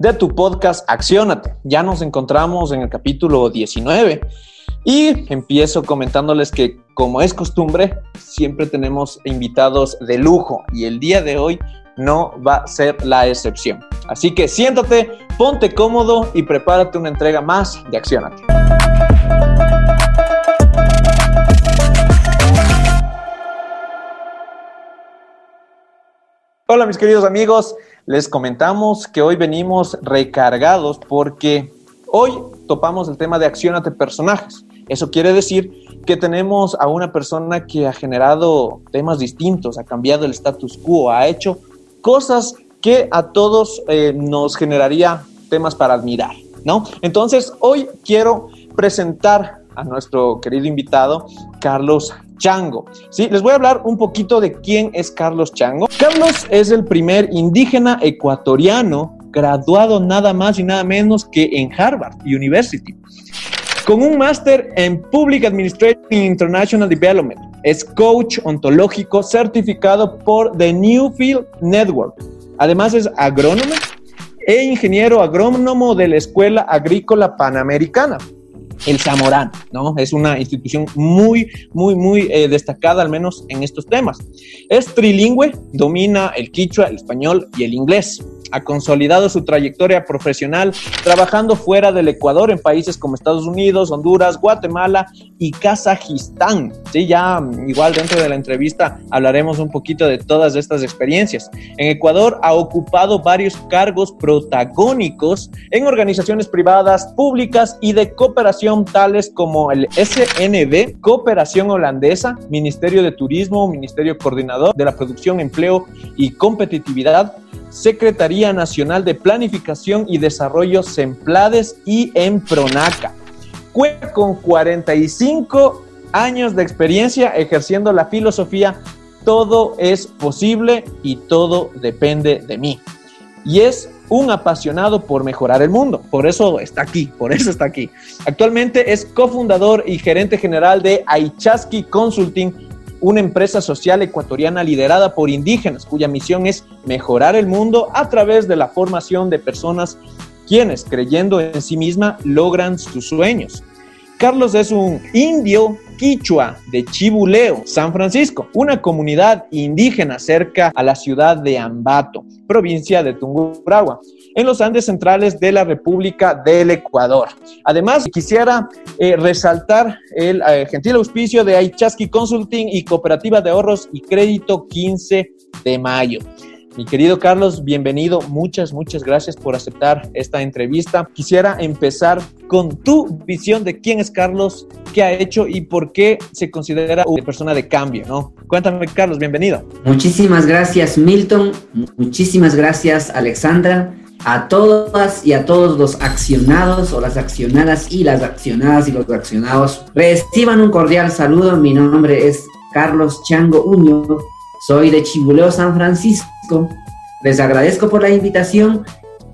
de tu podcast Acciónate. Ya nos encontramos en el capítulo 19 y empiezo comentándoles que como es costumbre, siempre tenemos invitados de lujo y el día de hoy no va a ser la excepción. Así que siéntate, ponte cómodo y prepárate una entrega más de Acciónate. Hola mis queridos amigos, les comentamos que hoy venimos recargados porque hoy topamos el tema de accionate personajes. Eso quiere decir que tenemos a una persona que ha generado temas distintos, ha cambiado el status quo, ha hecho cosas que a todos eh, nos generaría temas para admirar, ¿no? Entonces, hoy quiero presentar a nuestro querido invitado, Carlos Chango. Sí, les voy a hablar un poquito de quién es Carlos Chango. Carlos es el primer indígena ecuatoriano graduado nada más y nada menos que en Harvard University, con un máster en Public Administration International Development. Es coach ontológico certificado por The Newfield Network. Además es agrónomo e ingeniero agrónomo de la Escuela Agrícola Panamericana el Zamorano, ¿no? Es una institución muy, muy, muy eh, destacada, al menos en estos temas. Es trilingüe, domina el quichua, el español y el inglés ha consolidado su trayectoria profesional trabajando fuera del Ecuador en países como Estados Unidos, Honduras, Guatemala y Kazajistán. Sí, ya mm, igual dentro de la entrevista hablaremos un poquito de todas estas experiencias. En Ecuador ha ocupado varios cargos protagónicos en organizaciones privadas, públicas y de cooperación tales como el SND, Cooperación Holandesa, Ministerio de Turismo, Ministerio Coordinador de la Producción, Empleo y Competitividad, Secretaría Nacional de Planificación y Desarrollo SEMPLADES y EMPRONACA. Cuenta con 45 años de experiencia ejerciendo la filosofía todo es posible y todo depende de mí. Y es un apasionado por mejorar el mundo. Por eso está aquí, por eso está aquí. Actualmente es cofundador y gerente general de Aichaski Consulting, una empresa social ecuatoriana liderada por indígenas cuya misión es mejorar el mundo a través de la formación de personas quienes, creyendo en sí misma, logran sus sueños. Carlos es un indio quichua de Chibuleo, San Francisco, una comunidad indígena cerca a la ciudad de Ambato, provincia de Tungurahua en los Andes centrales de la República del Ecuador. Además, quisiera eh, resaltar el eh, gentil auspicio de Aichaski Consulting y Cooperativa de Ahorros y Crédito 15 de mayo. Mi querido Carlos, bienvenido. Muchas, muchas gracias por aceptar esta entrevista. Quisiera empezar con tu visión de quién es Carlos, qué ha hecho y por qué se considera una persona de cambio, ¿no? Cuéntame, Carlos, bienvenido. Muchísimas gracias, Milton. Muchísimas gracias, Alexandra a todas y a todos los accionados o las accionadas y las accionadas y los accionados. Reciban un cordial saludo. Mi nombre es Carlos Chango Uño. Soy de Chibuleo, San Francisco. Les agradezco por la invitación.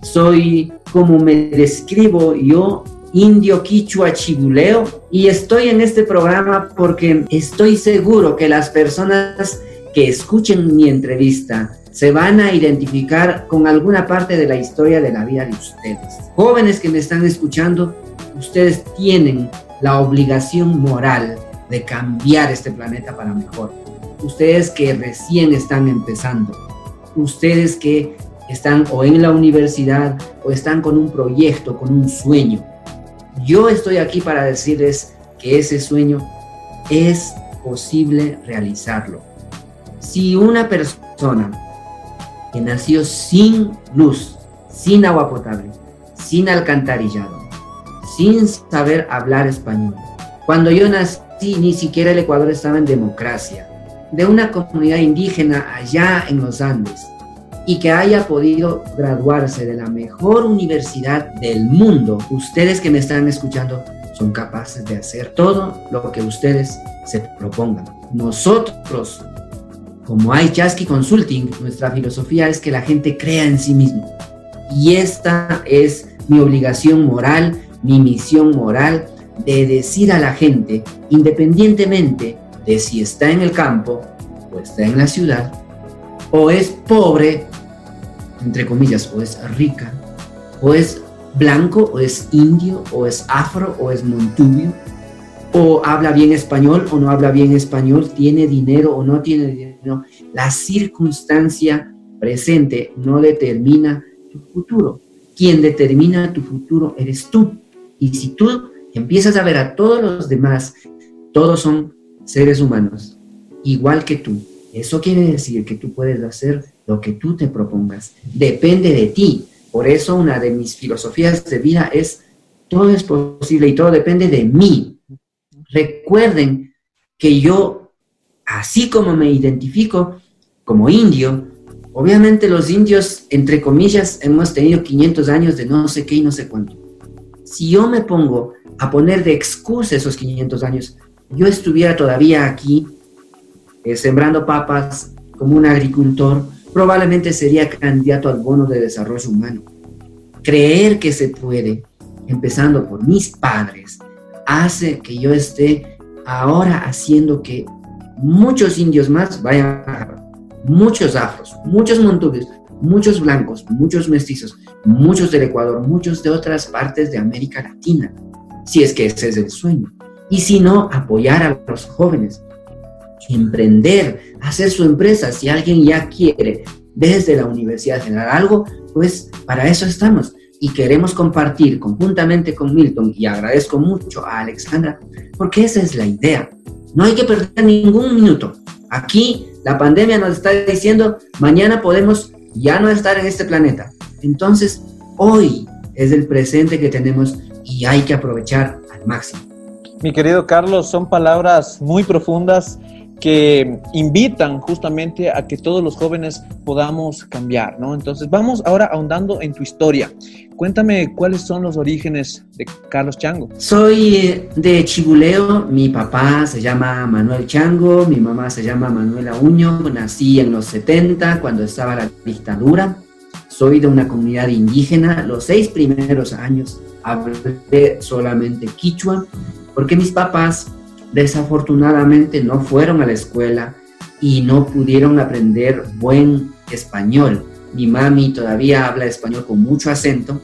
Soy, como me describo yo, indio quichua chibuleo y estoy en este programa porque estoy seguro que las personas que escuchen mi entrevista se van a identificar con alguna parte de la historia de la vida de ustedes. Jóvenes que me están escuchando, ustedes tienen la obligación moral de cambiar este planeta para mejor. Ustedes que recién están empezando, ustedes que están o en la universidad o están con un proyecto, con un sueño. Yo estoy aquí para decirles que ese sueño es posible realizarlo. Si una persona que nació sin luz, sin agua potable, sin alcantarillado, sin saber hablar español. Cuando yo nací, ni siquiera el Ecuador estaba en democracia. De una comunidad indígena allá en los Andes. y que haya podido graduarse de la mejor universidad del mundo, ustedes que me están escuchando son capaces de hacer todo lo que ustedes se propongan. Nosotros, como iChasky Consulting, nuestra filosofía es que la gente crea en sí mismo. Y esta es mi obligación moral, mi misión moral de decir a la gente, independientemente de si está en el campo o está en la ciudad, o es pobre, entre comillas, o es rica, o es blanco, o es indio, o es afro, o es montubio, o habla bien español o no habla bien español, tiene dinero o no tiene dinero. La circunstancia presente no determina tu futuro. Quien determina tu futuro eres tú. Y si tú empiezas a ver a todos los demás, todos son seres humanos, igual que tú. Eso quiere decir que tú puedes hacer lo que tú te propongas. Depende de ti. Por eso una de mis filosofías de vida es, todo es posible y todo depende de mí. Recuerden que yo, así como me identifico como indio, obviamente los indios, entre comillas, hemos tenido 500 años de no sé qué y no sé cuánto. Si yo me pongo a poner de excusa esos 500 años, yo estuviera todavía aquí eh, sembrando papas como un agricultor, probablemente sería candidato al bono de desarrollo humano. Creer que se puede, empezando por mis padres, hace que yo esté ahora haciendo que muchos indios más vayan a muchos afros, muchos montubios, muchos blancos, muchos mestizos, muchos del Ecuador, muchos de otras partes de América Latina, si es que ese es el sueño. Y si no, apoyar a los jóvenes, emprender, hacer su empresa. Si alguien ya quiere desde la universidad generar algo, pues para eso estamos y queremos compartir conjuntamente con Milton y agradezco mucho a Alexandra porque esa es la idea. No hay que perder ningún minuto. Aquí la pandemia nos está diciendo, mañana podemos ya no estar en este planeta. Entonces, hoy es el presente que tenemos y hay que aprovechar al máximo. Mi querido Carlos, son palabras muy profundas que invitan justamente a que todos los jóvenes podamos cambiar, ¿no? Entonces, vamos ahora ahondando en tu historia. Cuéntame cuáles son los orígenes de Carlos Chango. Soy eh, de Chibuleo, mi papá se llama Manuel Chango, mi mamá se llama Manuela Uño, nací en los 70 cuando estaba la dictadura. Soy de una comunidad indígena, los seis primeros años hablé solamente quichua, porque mis papás desafortunadamente no fueron a la escuela y no pudieron aprender buen español. Mi mami todavía habla español con mucho acento.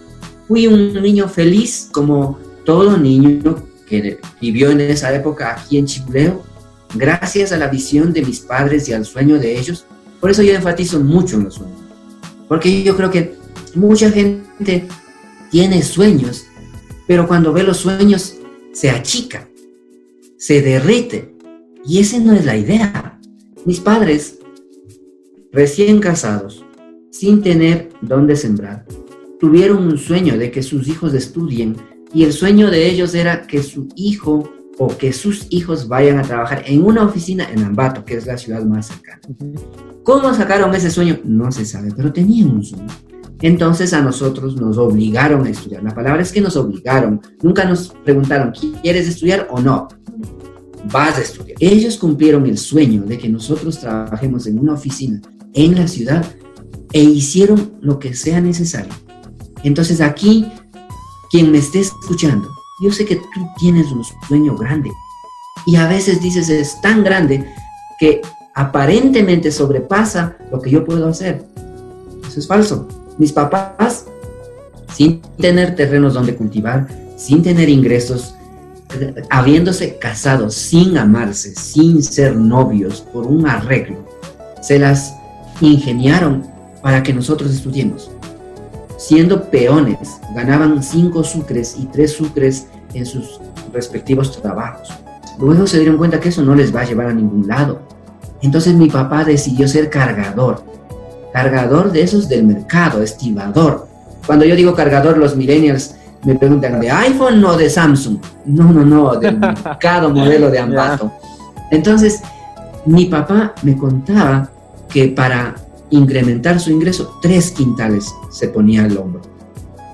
Fui un niño feliz como todo niño que vivió en esa época aquí en Chibuleo, gracias a la visión de mis padres y al sueño de ellos. Por eso yo enfatizo mucho en los sueños. Porque yo creo que mucha gente tiene sueños, pero cuando ve los sueños se achica se derrite. Y esa no es la idea. Mis padres, recién casados, sin tener dónde sembrar, tuvieron un sueño de que sus hijos estudien y el sueño de ellos era que su hijo o que sus hijos vayan a trabajar en una oficina en Ambato, que es la ciudad más cercana. ¿Cómo sacaron ese sueño? No se sabe, pero tenían un sueño. Entonces a nosotros nos obligaron a estudiar. La palabra es que nos obligaron. Nunca nos preguntaron, ¿quieres estudiar o no? Vas a estudiar. Ellos cumplieron el sueño de que nosotros trabajemos en una oficina en la ciudad e hicieron lo que sea necesario. Entonces aquí, quien me esté escuchando, yo sé que tú tienes un sueño grande y a veces dices es tan grande que aparentemente sobrepasa lo que yo puedo hacer. Eso es falso mis papás, sin tener terrenos donde cultivar, sin tener ingresos, habiéndose casado sin amarse, sin ser novios, por un arreglo, se las ingeniaron para que nosotros estudiemos. Siendo peones, ganaban cinco sucres y tres sucres en sus respectivos trabajos. Luego se dieron cuenta que eso no les va a llevar a ningún lado. Entonces mi papá decidió ser cargador cargador de esos del mercado, estibador. Cuando yo digo cargador, los millennials me preguntan, ¿de iPhone o de Samsung? No, no, no, del mercado modelo de Ambato. Entonces, mi papá me contaba que para incrementar su ingreso, tres quintales se ponía al hombro.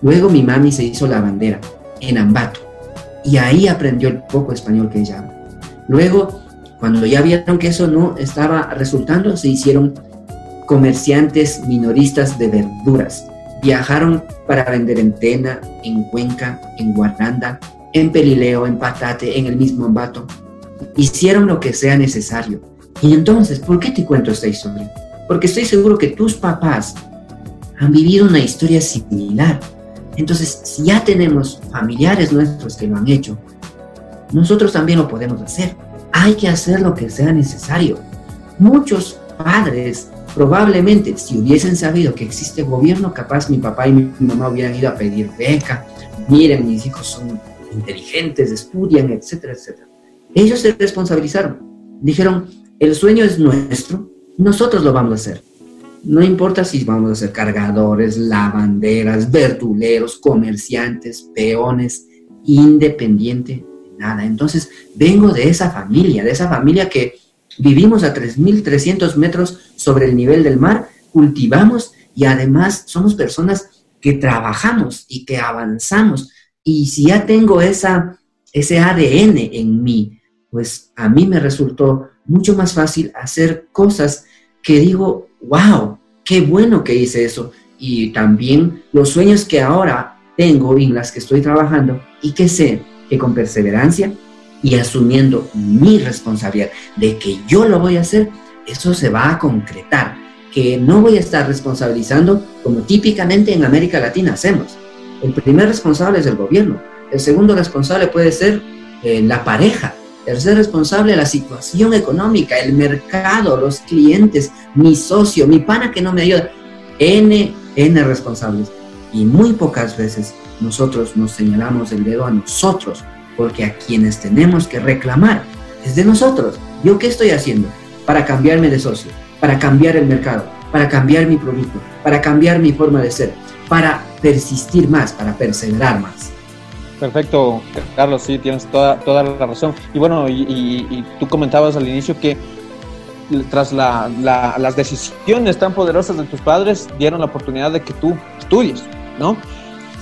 Luego mi mami se hizo la bandera en Ambato y ahí aprendió el poco español que ella habla. Luego, cuando ya vieron que eso no estaba resultando, se hicieron comerciantes minoristas de verduras. Viajaron para vender en Tena, en Cuenca, en Guaranda, en Pelileo, en Patate, en el mismo Ambato. Hicieron lo que sea necesario. Y entonces, ¿por qué te cuento esta historia? Porque estoy seguro que tus papás han vivido una historia similar. Entonces, si ya tenemos familiares nuestros que lo han hecho, nosotros también lo podemos hacer. Hay que hacer lo que sea necesario. Muchos padres probablemente si hubiesen sabido que existe gobierno, capaz mi papá y mi mamá hubieran ido a pedir beca. Miren, mis hijos son inteligentes, estudian, etcétera, etcétera. Ellos se responsabilizaron. Dijeron, el sueño es nuestro, nosotros lo vamos a hacer. No importa si vamos a ser cargadores, lavanderas, verduleros, comerciantes, peones, independiente de nada. Entonces, vengo de esa familia, de esa familia que vivimos a 3.300 metros sobre el nivel del mar, cultivamos y además somos personas que trabajamos y que avanzamos. Y si ya tengo esa, ese ADN en mí, pues a mí me resultó mucho más fácil hacer cosas que digo, wow, qué bueno que hice eso. Y también los sueños que ahora tengo y en las que estoy trabajando y que sé que con perseverancia y asumiendo mi responsabilidad de que yo lo voy a hacer, eso se va a concretar, que no voy a estar responsabilizando como típicamente en América Latina hacemos. El primer responsable es el gobierno, el segundo responsable puede ser eh, la pareja, el tercer responsable la situación económica, el mercado, los clientes, mi socio, mi pana que no me ayuda, N, N responsables. Y muy pocas veces nosotros nos señalamos el dedo a nosotros porque a quienes tenemos que reclamar es de nosotros. ¿Yo qué estoy haciendo para cambiarme de socio, para cambiar el mercado, para cambiar mi producto, para cambiar mi forma de ser, para persistir más, para perseverar más? Perfecto, Carlos, sí, tienes toda, toda la razón. Y bueno, y, tú comentabas al inicio que tras las decisiones tan poderosas de tus padres, dieron la oportunidad de que tú estudies, ¿no?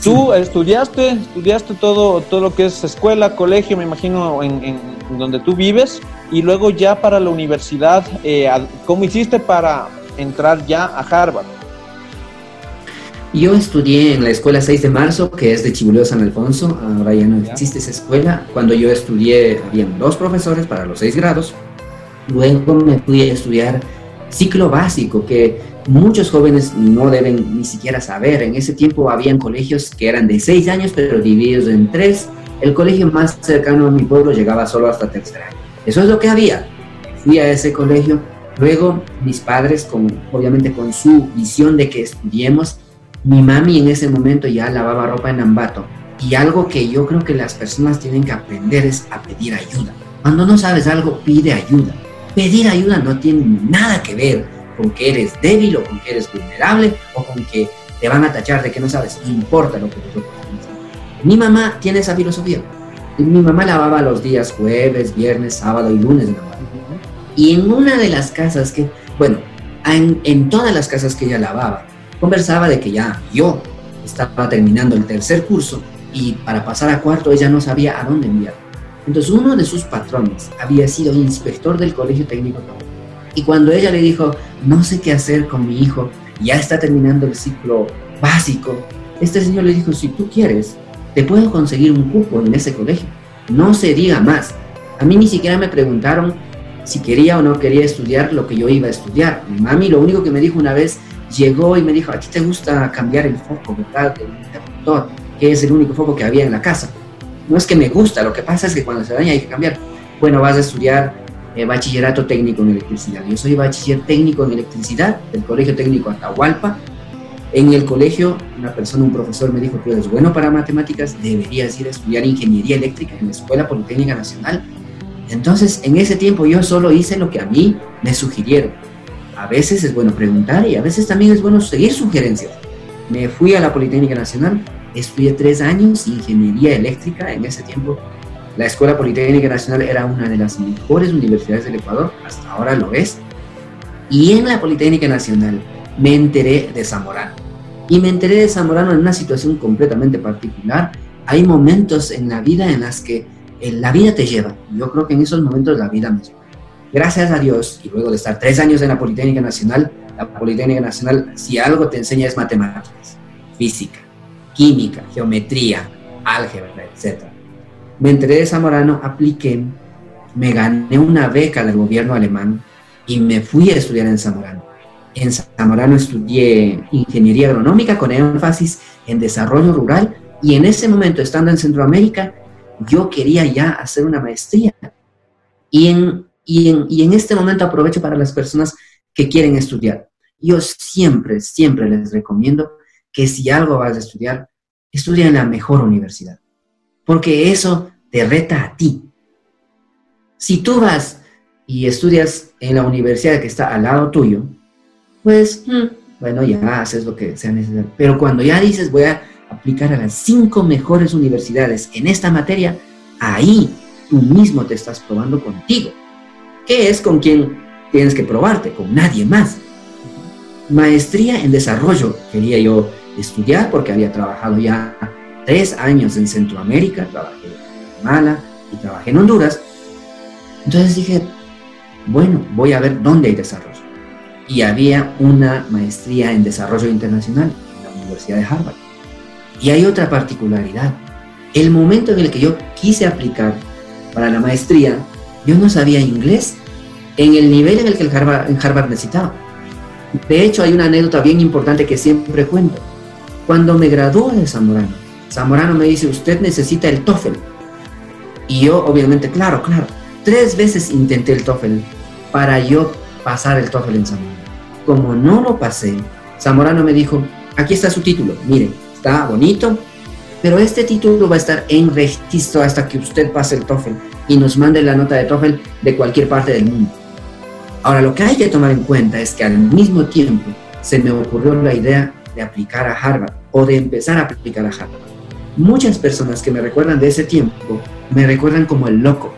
Tú estudiaste, estudiaste todo, todo lo que es escuela, colegio, me imagino, en, donde tú vives, y luego ya para la universidad, eh, ¿cómo hiciste para entrar ya a Harvard? Yo estudié en la escuela 6 de marzo, que es de Chibuleo San Alfonso, ahora ya no existe esa escuela. Cuando yo estudié, habían dos profesores para los seis grados. Luego me fui a estudiar ciclo básico, que muchos jóvenes no deben ni siquiera saber. En ese tiempo habían colegios que eran de seis años, pero divididos en tres. El colegio más cercano a mi pueblo llegaba solo hasta tercer año. Eso es lo que había. Fui a ese colegio. Luego mis padres, con, obviamente con su visión de que estudiemos, mi mami en ese momento ya lavaba ropa en Ambato. Y algo que yo creo que las personas tienen que aprender es a pedir ayuda. Cuando no sabes algo, pide ayuda. Pedir ayuda no tiene nada que ver con que eres débil o con que eres vulnerable o con que te van a tachar de que no sabes, no importa lo que nosotros Mi mamá tiene esa filosofía. Mi mamá lavaba los días jueves, viernes, sábado y lunes de la Y en una de las casas que, bueno, en, en todas las casas que ella lavaba, conversaba de que ya yo estaba terminando el tercer curso y para pasar a cuarto ella no sabía a dónde enviar. Entonces uno de sus patrones había sido inspector del colegio técnico y cuando ella le dijo, no sé qué hacer con mi hijo, ya está terminando el ciclo básico, este señor le dijo, si tú quieres, te puedo conseguir un cupo en ese colegio. No se diga más. A mí ni siquiera me preguntaron si quería o no quería estudiar lo que yo iba a estudiar. Mi mami lo único que me dijo una vez, llegó y me dijo, a ti te gusta cambiar el foco, ¿verdad? El interruptor, que es el único foco que había en la casa. No es que me gusta, lo que pasa es que cuando se daña hay que cambiar. Bueno, vas a estudiar eh, bachillerato técnico en electricidad. Yo soy bachiller técnico en electricidad del Colegio Técnico Atahualpa. En el colegio, una persona, un profesor me dijo, tú eres bueno para matemáticas, deberías ir a estudiar ingeniería eléctrica en la Escuela Politécnica Nacional. Entonces, en ese tiempo yo solo hice lo que a mí me sugirieron. A veces es bueno preguntar y a veces también es bueno seguir sugerencias. Me fui a la Politécnica Nacional, estudié tres años ingeniería eléctrica en ese tiempo la Escuela Politécnica Nacional era una de las mejores universidades del Ecuador, hasta ahora lo es. Y en la Politécnica Nacional me enteré de Zamorano. Y me enteré de Zamorano en una situación completamente particular. Hay momentos en la vida en las que la vida te lleva. Yo creo que en esos momentos la vida me lleva. Gracias a Dios, y luego de estar tres años en la Politécnica Nacional, la Politécnica Nacional, si algo te enseña es matemáticas, física, química, geometría, álgebra, etc. Me enteré de Zamorano, apliqué, me gané una beca del gobierno alemán y me fui a estudiar en Zamorano. En Zamorano estudié ingeniería agronómica con énfasis en desarrollo rural y en ese momento, estando en Centroamérica, yo quería ya hacer una maestría. Y en, y en, y en este momento aprovecho para las personas que quieren estudiar. Yo siempre, siempre les recomiendo que si algo vas a estudiar, estudia en la mejor universidad, porque eso te reta a ti. Si tú vas y estudias en la universidad que está al lado tuyo, pues, mm, bueno, ya haces lo que sea necesario. Pero cuando ya dices, voy a aplicar a las cinco mejores universidades en esta materia, ahí tú mismo te estás probando contigo. ¿Qué es con quien tienes que probarte? Con nadie más. Maestría en desarrollo quería yo estudiar porque había trabajado ya tres años en Centroamérica, trabajé en Guatemala y trabajé en Honduras. Entonces dije, bueno, voy a ver dónde hay desarrollo. Y había una maestría en desarrollo internacional en la Universidad de Harvard. Y hay otra particularidad. El momento en el que yo quise aplicar para la maestría, yo no sabía inglés en el nivel en el que el Harvard, Harvard necesitaba. De hecho, hay una anécdota bien importante que siempre cuento. Cuando me gradué de Zamorano, Zamorano me dice, usted necesita el TOEFL. Y yo, obviamente, claro, claro, tres veces intenté el TOEFL para yo pasar el TOEFL en Zamorano. Como no lo pasé, Zamorano me dijo, aquí está su título, mire, está bonito, pero este título va a estar en registro hasta que usted pase el TOEFL y nos mande la nota de TOEFL de cualquier parte del mundo. Ahora, lo que hay que tomar en cuenta es que al mismo tiempo se me ocurrió la idea de aplicar a Harvard o de empezar a aplicar a Harvard. Muchas personas que me recuerdan de ese tiempo me recuerdan como el loco,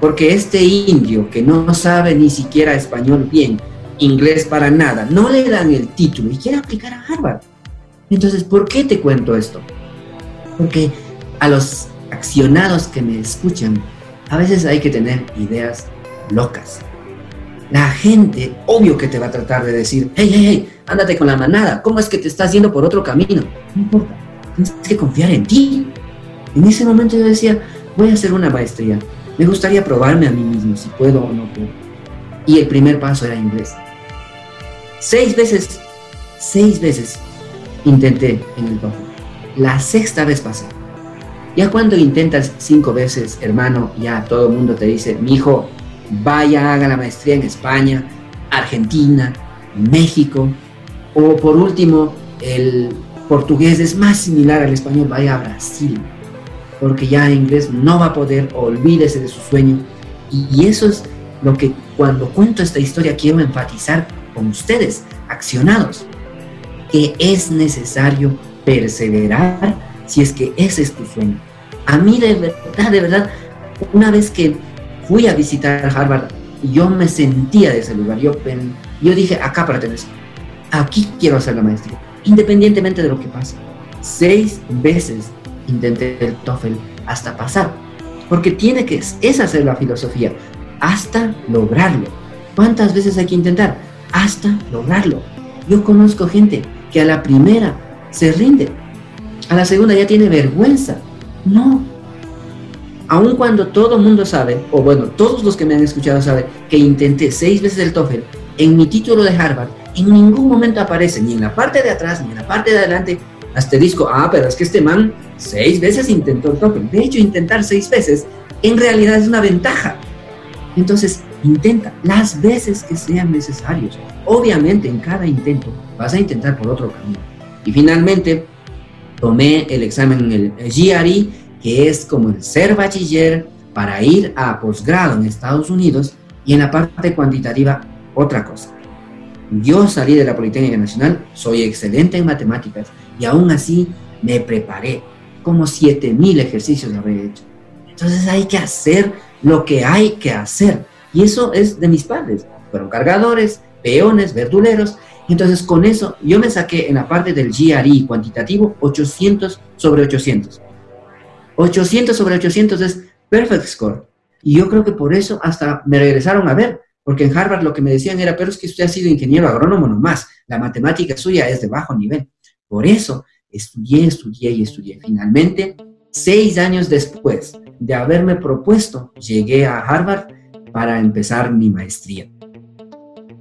porque este indio que no sabe ni siquiera español bien, inglés para nada, no le dan el título y quiere aplicar a Harvard. Entonces, ¿por qué te cuento esto? Porque a los accionados que me escuchan, a veces hay que tener ideas locas. La gente, obvio que te va a tratar de decir, hey, hey, hey, ándate con la manada, ¿cómo es que te estás yendo por otro camino? No importa, tienes que confiar en ti. En ese momento yo decía, voy a hacer una maestría, me gustaría probarme a mí mismo si puedo o no puedo. Y el primer paso era inglés. Seis veces, seis veces intenté en el TOEFL. La sexta vez pasé. Ya cuando intentas cinco veces, hermano, ya todo el mundo te dice, mi hijo, vaya, haga la maestría en España, Argentina, México, o por último, el portugués es más similar al español, vaya a Brasil, porque ya inglés no va a poder, olvídese de su sueño. Y eso es lo que cuando cuento esta historia quiero enfatizar con ustedes, accionados, que es necesario perseverar si es que ese es tu sueño. A mí de verdad, de verdad, una vez que fui a visitar Harvard y yo me sentía de ese lugar. Yo, yo dije, acá pertenezco. Aquí quiero hacer la maestría, independientemente de lo que pase. Seis veces intenté el TOEFL hasta pasar, porque tiene que, es hacer la filosofía, hasta lograrlo. ¿Cuántas veces hay que intentar? Hasta lograrlo. Yo conozco gente que a la primera se rinde, a la segunda ya tiene vergüenza. No, aun cuando todo el mundo sabe, o bueno, todos los que me han escuchado saben, que intenté seis veces el TOEFL, en mi título de Harvard, en ningún momento aparece, ni en la parte de atrás, ni en la parte de adelante, asterisco, ah, pero es que este man seis veces intentó el TOEFL. De hecho, intentar seis veces en realidad es una ventaja. Entonces, intenta las veces que sean necesarios. Obviamente, en cada intento vas a intentar por otro camino. Y finalmente, tomé el examen, el GRE, que es como el ser bachiller para ir a posgrado en Estados Unidos y en la parte cuantitativa otra cosa. Yo salí de la Politécnica Nacional, soy excelente en matemáticas y aún así me preparé. Como 7000 ejercicios habré hecho. Entonces hay que hacer lo que hay que hacer. Y eso es de mis padres. Fueron cargadores, peones, verduleros Entonces, con eso, yo me saqué en la parte del GRE cuantitativo 800 sobre 800. 800 sobre 800 es perfect score. Y yo creo que por eso hasta me regresaron a ver, porque en Harvard lo que me decían era, pero es que usted ha sido ingeniero agrónomo nomás, la matemática suya es de bajo nivel. Por eso estudié, estudié y estudié. Finalmente, seis años después de haberme propuesto, llegué a Harvard para empezar mi maestría.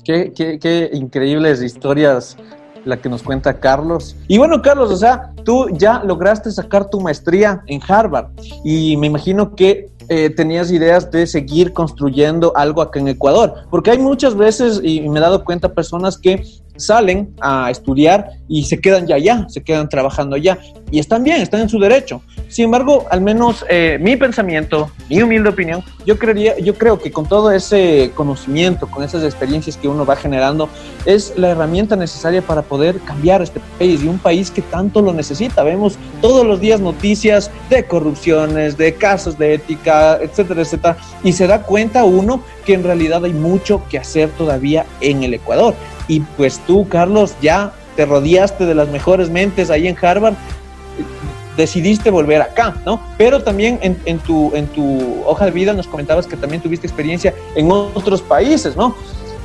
Qué, qué, qué increíbles historias la que nos cuenta Carlos. Y bueno, Carlos, o sea, tú ya lograste sacar tu maestría en Harvard y me imagino que eh, tenías ideas de seguir construyendo algo acá en Ecuador, porque hay muchas veces, y me he dado cuenta, personas que salen a estudiar y se quedan ya allá, se quedan trabajando allá. Y están bien, están en su derecho. Sin embargo, al menos eh, mi pensamiento, mi humilde opinión, yo, creería, yo creo que con todo ese conocimiento, con esas experiencias que uno va generando, es la herramienta necesaria para poder cambiar este país y un país que tanto lo necesita. Vemos todos los días noticias de corrupciones, de casos de ética, etcétera, etcétera. Y se da cuenta uno que en realidad hay mucho que hacer todavía en el Ecuador. Y pues tú, Carlos, ya te rodeaste de las mejores mentes ahí en Harvard, decidiste volver acá, ¿no? Pero también en, tu, en tu hoja de vida nos comentabas que también tuviste experiencia en otros países, ¿no?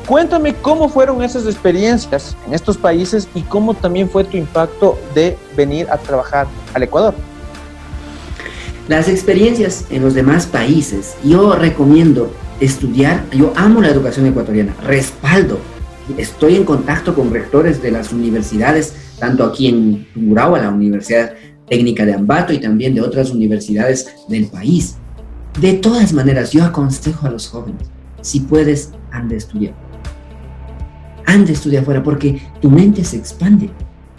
Cuéntame cómo fueron esas experiencias en estos países y cómo también fue tu impacto de venir a trabajar al Ecuador. Las experiencias en los demás países, yo recomiendo estudiar, yo amo la educación ecuatoriana, respaldo estoy en contacto con rectores de las universidades, tanto aquí en Tungurahua, la Universidad Técnica de Ambato y también de otras universidades del país. De todas maneras, yo aconsejo a los jóvenes, si puedes, anda a estudiar. Anda a estudiar afuera porque tu mente se expande.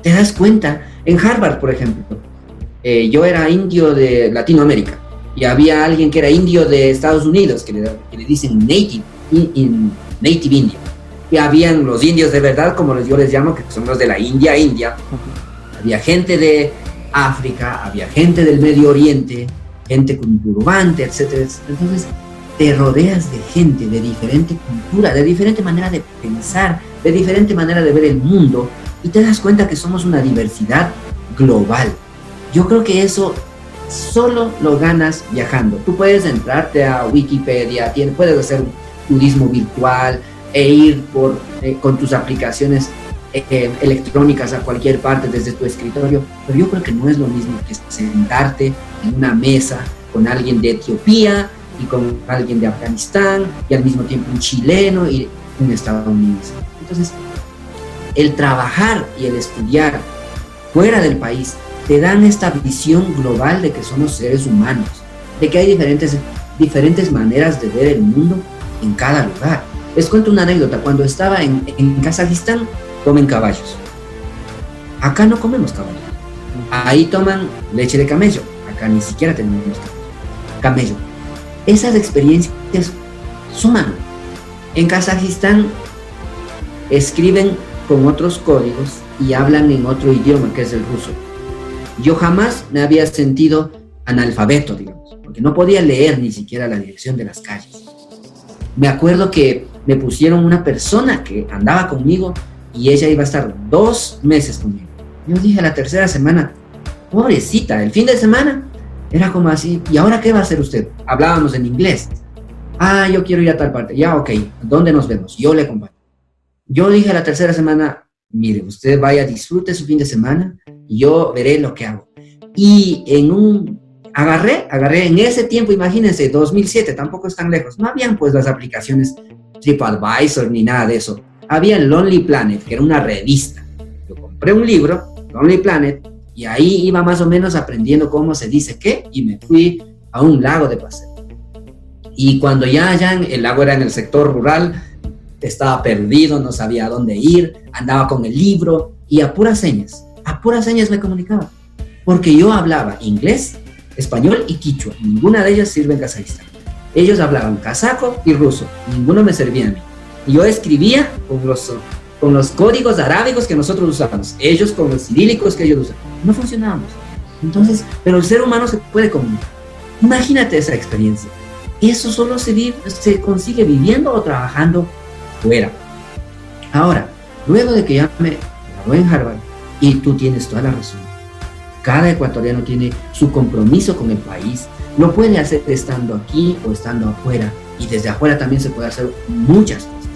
Te das cuenta, en Harvard, por ejemplo, eh, yo era indio de Latinoamérica y había alguien que era indio de Estados Unidos, que le, dicen native, native indio habían los indios de verdad, como yo les llamo, que son los de la India, India. Había gente de África, había gente del Medio Oriente, gente con turbante, etc. Entonces, te rodeas de gente de diferente cultura, de diferente manera de pensar, de diferente manera de ver el mundo, y te das cuenta que somos una diversidad global. Yo creo que eso solo lo ganas viajando. Tú puedes entrarte a Wikipedia, puedes hacer turismo virtual, e ir por, eh, con tus aplicaciones eh, electrónicas a cualquier parte desde tu escritorio, pero yo creo que no es lo mismo que sentarte en una mesa con alguien de Etiopía y con alguien de Afganistán y al mismo tiempo un chileno y un estadounidense. Entonces, el trabajar y el estudiar fuera del país te dan esta visión global de que somos seres humanos, de que hay diferentes, diferentes maneras de ver el mundo en cada lugar les cuento una anécdota. Cuando estaba en, en Kazajistán, comen caballos. Acá no comemos caballos. Ahí toman leche de camello. Acá ni siquiera tenemos camello. Esas experiencias suman. En Kazajistán escriben con otros códigos y hablan en otro idioma que es el ruso. Yo jamás me había sentido analfabeto, digamos, porque no podía leer ni siquiera la dirección de las calles. Me acuerdo que me pusieron una persona que andaba conmigo y ella iba a estar dos meses conmigo. Yo dije la tercera semana, pobrecita, el fin de semana era como así, ¿y ahora qué va a hacer usted? Hablábamos en inglés. Ah, yo quiero ir a tal parte. Ya, ok, ¿dónde nos vemos? Yo le acompaño. Yo dije la tercera semana, mire, usted vaya, disfrute su fin de semana y yo veré lo que hago. Y en un agarré, agarré en ese tiempo, imagínense, 2007, tampoco es tan lejos, no habían pues las aplicaciones TripAdvisor ni nada de eso. Había Lonely Planet, que era una revista. Yo compré un libro, Lonely Planet, y ahí iba más o menos aprendiendo cómo se dice qué, y me fui a un lago de paseo. Y cuando ya allá el lago era en el sector rural, estaba perdido, no sabía dónde ir, andaba con el libro y a puras señas, a puras señas me comunicaba. Porque yo hablaba inglés, español y quichua. Ninguna de ellas sirve en Kazajistán. Ellos hablaban kazajo y ruso, ninguno me servía a mí. Yo escribía con los, con los códigos arábigos que nosotros usábamos, ellos con los cirílicos que ellos usaban. No funcionábamos. Entonces, pero el ser humano se puede comunicar. Imagínate esa experiencia. Eso solo se, se consigue viviendo o trabajando fuera. Ahora, luego de que ya me gradué en Harvard, y tú tienes toda la razón, cada ecuatoriano tiene su compromiso con el país, lo puede hacer estando aquí o estando afuera, y desde afuera también se puede hacer muchas cosas.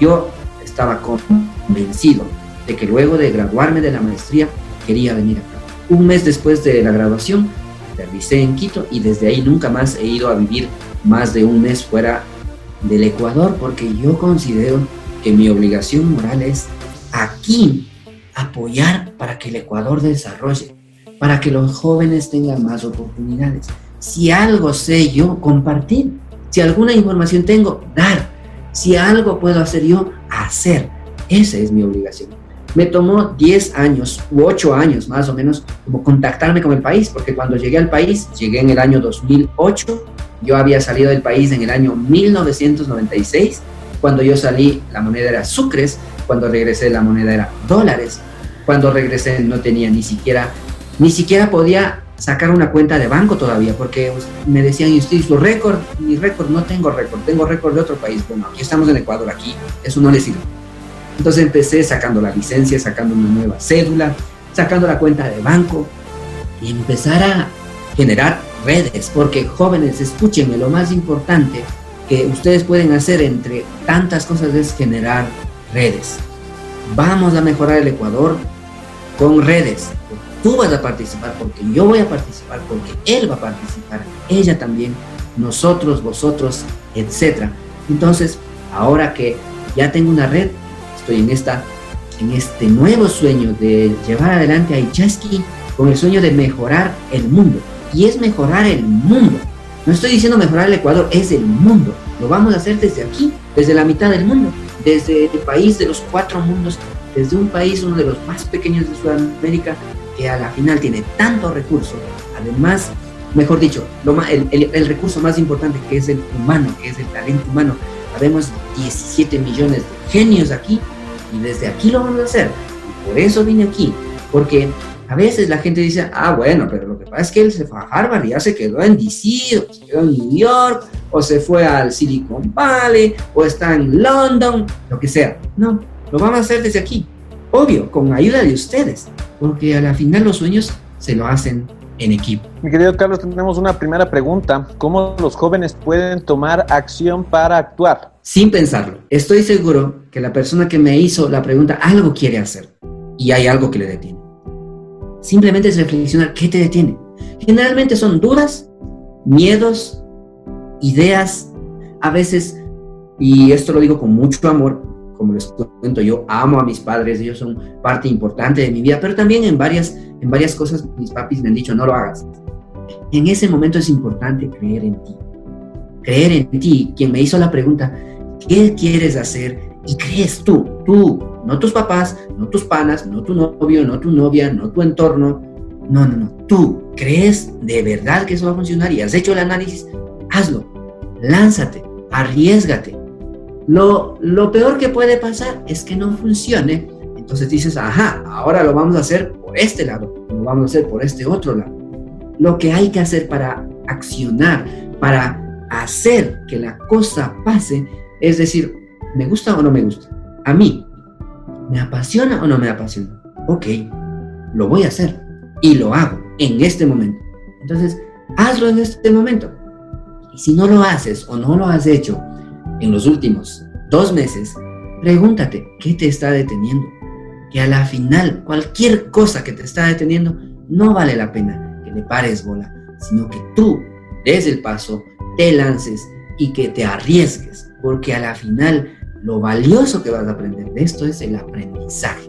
Yo estaba convencido de que luego de graduarme de la maestría quería venir acá. Un mes después de la graduación, aterricé en Quito y desde ahí nunca más he ido a vivir más de un mes fuera del Ecuador porque yo considero que mi obligación moral es aquí apoyar para que el Ecuador desarrolle, para que los jóvenes tengan más oportunidades. Si algo sé yo, compartir. Si alguna información tengo, dar. Si algo puedo hacer yo, hacer. Esa es mi obligación. Me tomó 10 años u 8 años más o menos como contactarme con el país, porque cuando llegué al país, llegué en el año 2008, yo había salido del país en el año 1996, cuando yo salí la moneda era sucres, cuando regresé la moneda era dólares, cuando regresé no tenía ni siquiera, ni siquiera podía sacar una cuenta de banco todavía, porque me decían, ¿y su récord? Mi récord, no tengo récord, tengo récord de otro país. Bueno, aquí estamos en Ecuador, aquí, eso no le sirve. Entonces empecé sacando la licencia, sacando una nueva cédula, sacando la cuenta de banco y empezar a generar redes, porque jóvenes, escúchenme, lo más importante que ustedes pueden hacer entre tantas cosas es generar redes. Vamos a mejorar el Ecuador con redes. Tú vas a participar porque yo voy a participar, porque él va a participar, ella también, nosotros, vosotros, etc. Entonces, ahora que ya tengo una red, estoy en, esta, en este nuevo sueño de llevar adelante a Ichaski con el sueño de mejorar el mundo. Y es mejorar el mundo. No estoy diciendo mejorar el Ecuador, es el mundo. Lo vamos a hacer desde aquí, desde la mitad del mundo, desde el país de los cuatro mundos, desde un país, uno de los más pequeños de Sudamérica, que a la final tiene tantos recursos. Además, mejor dicho, lo, el, el, el recurso más importante que es el humano, que es el talento humano. Habemos 17 millones de genios aquí y desde aquí lo vamos a hacer. Y por eso vine aquí, porque a veces la gente dice, ah, bueno, pero lo que pasa es que él se fue a Harvard y ya se quedó en DC, o se quedó en New York, o se fue al Silicon Valley, o está en London, lo que sea. No, lo vamos a hacer desde aquí. Obvio, con ayuda de ustedes, porque a la final los sueños se lo hacen en equipo. Mi querido Carlos, tenemos una primera pregunta. ¿Cómo los jóvenes pueden tomar acción para actuar? Sin pensarlo. Estoy seguro que la persona que me hizo la pregunta algo quiere hacer y hay algo que le detiene. Simplemente es reflexionar qué te detiene. Generalmente son dudas, miedos, ideas, a veces, y esto lo digo con mucho amor, como les cuento, yo amo a mis padres, ellos son parte importante de mi vida, pero también en varias, en varias cosas mis papis me han dicho, no lo hagas. En ese momento es importante creer en ti. Creer en ti. Quien me hizo la pregunta, ¿qué quieres hacer? Y crees tú, tú, no tus papás, no tus panas, no tu novio, no tu novia, no tu entorno. No, no, no. Tú crees de verdad que eso va a funcionar y has hecho el análisis, hazlo. Lánzate, arriesgate. Lo, lo peor que puede pasar es que no funcione. Entonces dices, ajá, ahora lo vamos a hacer por este lado, lo vamos a hacer por este otro lado. Lo que hay que hacer para accionar, para hacer que la cosa pase, es decir, ¿me gusta o no me gusta? A mí, ¿Me apasiona o no me apasiona? Ok, lo voy a hacer y lo hago en este momento. Entonces, hazlo en este momento. Y si no lo haces o no lo has hecho en los últimos dos meses, pregúntate, ¿qué te está deteniendo? Que a la final, cualquier cosa que te está deteniendo, no vale la pena que le pares bola, sino que tú des el paso, te lances y que te arriesgues, porque a la final lo valioso que vas a aprender de esto es el aprendizaje.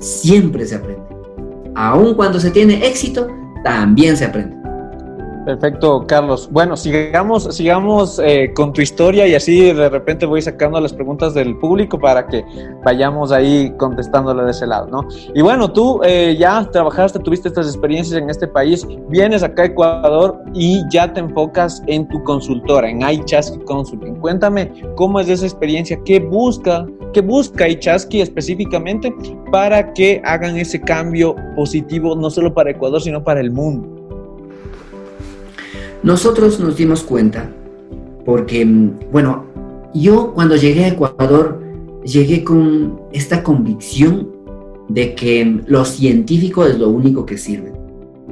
Siempre se aprende. Aun cuando se tiene éxito, también se aprende. Perfecto, Carlos. Bueno, sigamos, sigamos eh, con tu historia y así de repente voy sacando las preguntas del público para que vayamos ahí contestándole de ese lado, ¿no? Y bueno, tú eh, ya trabajaste, tuviste estas experiencias en este país, vienes acá a Ecuador y ya te enfocas en tu consultora, en iChasky Consulting. Cuéntame cómo es esa experiencia, qué busca, qué busca específicamente para que hagan ese cambio positivo no solo para Ecuador, sino para el mundo. Nosotros nos dimos cuenta porque, mm, bueno, yo cuando llegué a Ecuador llegué con esta convicción de que lo científico es lo único que sirve.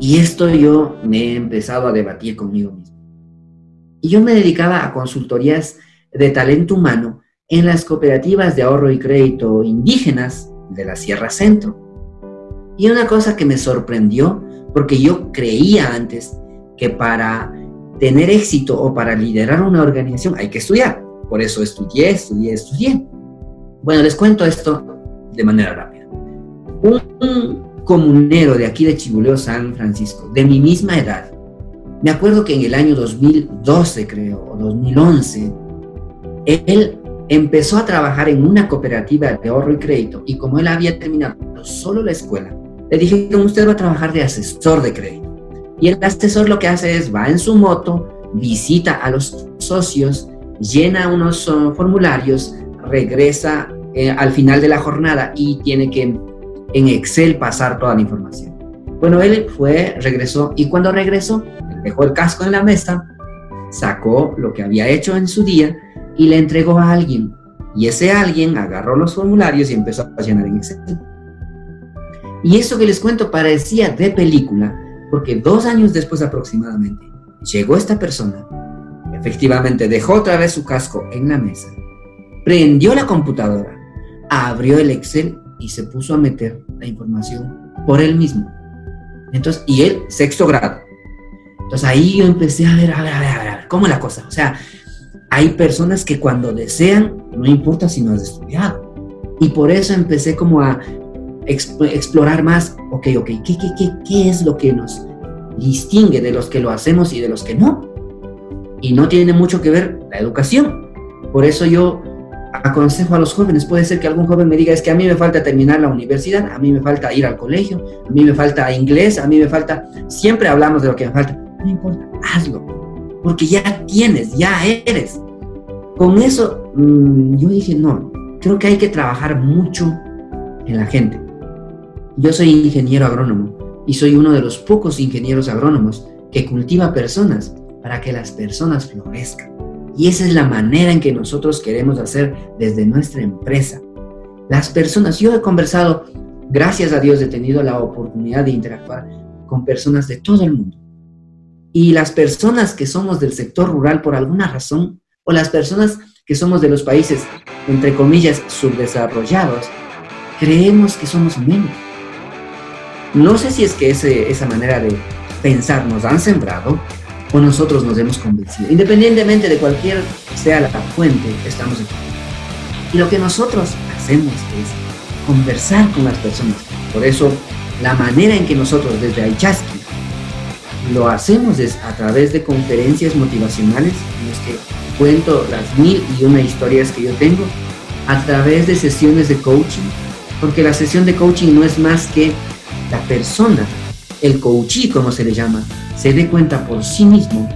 Y esto yo me he empezado a debatir conmigo mismo. Y yo me dedicaba a consultorías de talento humano en las cooperativas de ahorro y crédito indígenas de la Sierra Centro. Y una cosa que me sorprendió, porque yo creía antes que para tener éxito o para liderar una organización hay que estudiar. Por eso estudié, estudié, estudié. Bueno, les cuento esto de manera rápida. Un comunero de aquí de Chibuleo, San Francisco, de mi misma edad, me acuerdo que en el año 2012, creo, o 2011, él empezó a trabajar en una cooperativa de ahorro y crédito y como él había terminado solo la escuela, le dije que usted va a trabajar de asesor de crédito. Y el asesor lo que hace es va en su moto, visita a los socios, llena unos uh, formularios, regresa eh, al final de la jornada y tiene que en Excel pasar toda la información. Bueno, él fue, regresó y cuando regresó, dejó el casco en la mesa, sacó lo que había hecho en su día y le entregó a alguien. Y ese alguien agarró los formularios y empezó a llenar en Excel. Y eso que les cuento parecía de película, porque dos años después aproximadamente, llegó esta persona, efectivamente dejó otra vez su casco en la mesa, prendió la computadora, abrió el Excel y se puso a meter la información por él mismo. Entonces, y él, sexto grado. Entonces ahí yo empecé a ver, a ver, a ver, a ver, ¿cómo es la cosa? O sea, hay personas que cuando desean, no importa si no has estudiado. Y por eso empecé como a explorar más, ok, ok, ¿qué, qué, qué, qué es lo que nos distingue de los que lo hacemos y de los que no? Y no tiene mucho que ver la educación. Por eso yo aconsejo a los jóvenes, puede ser que algún joven me diga, es que a mí me falta terminar la universidad, a mí me falta ir al colegio, a mí me falta inglés, a mí me falta, siempre hablamos de lo que me falta, no importa, hazlo, porque ya tienes, ya eres. Con eso mm, yo dije, no, creo que hay que trabajar mucho en la gente. Yo soy ingeniero agrónomo y soy uno de los pocos ingenieros agrónomos que cultiva personas para que las personas florezcan. Y esa es la manera en que nosotros queremos hacer desde nuestra empresa. Las personas, yo he conversado, gracias a Dios he tenido la oportunidad de interactuar con personas de todo el mundo. Y las personas que somos del sector rural por alguna razón, o las personas que somos de los países, entre comillas, subdesarrollados, creemos que somos menos no sé si es que esa manera de pensar nos han sembrado o nosotros nos hemos convencido. Independientemente de cualquier sea la fuente, estamos aquí. Y lo que nosotros hacemos es conversar con las personas. Por eso, la manera en que nosotros desde Aichaski lo hacemos es a través de conferencias motivacionales en las que cuento las mil y una historias que yo tengo, a través de sesiones de coaching, porque la sesión de coaching no es más que la persona, el coachí como se le llama, se dé cuenta por sí mismo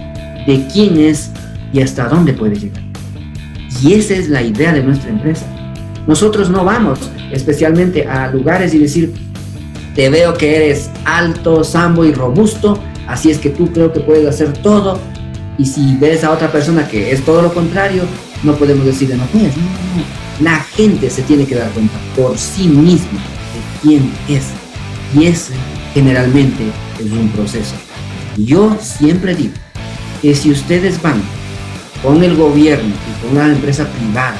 de quién es y hasta dónde puede llegar. Y esa es la idea de nuestra empresa. Nosotros no vamos especialmente a lugares y decir, te veo que eres alto, sambo y robusto, así es que tú creo que puedes hacer todo. Y si ves a otra persona que es todo lo contrario, no podemos decirle, no puedes. La gente se tiene que dar cuenta por sí misma de quién es y ese generalmente es un proceso. Yo siempre digo que si ustedes van con el gobierno y con la empresa privada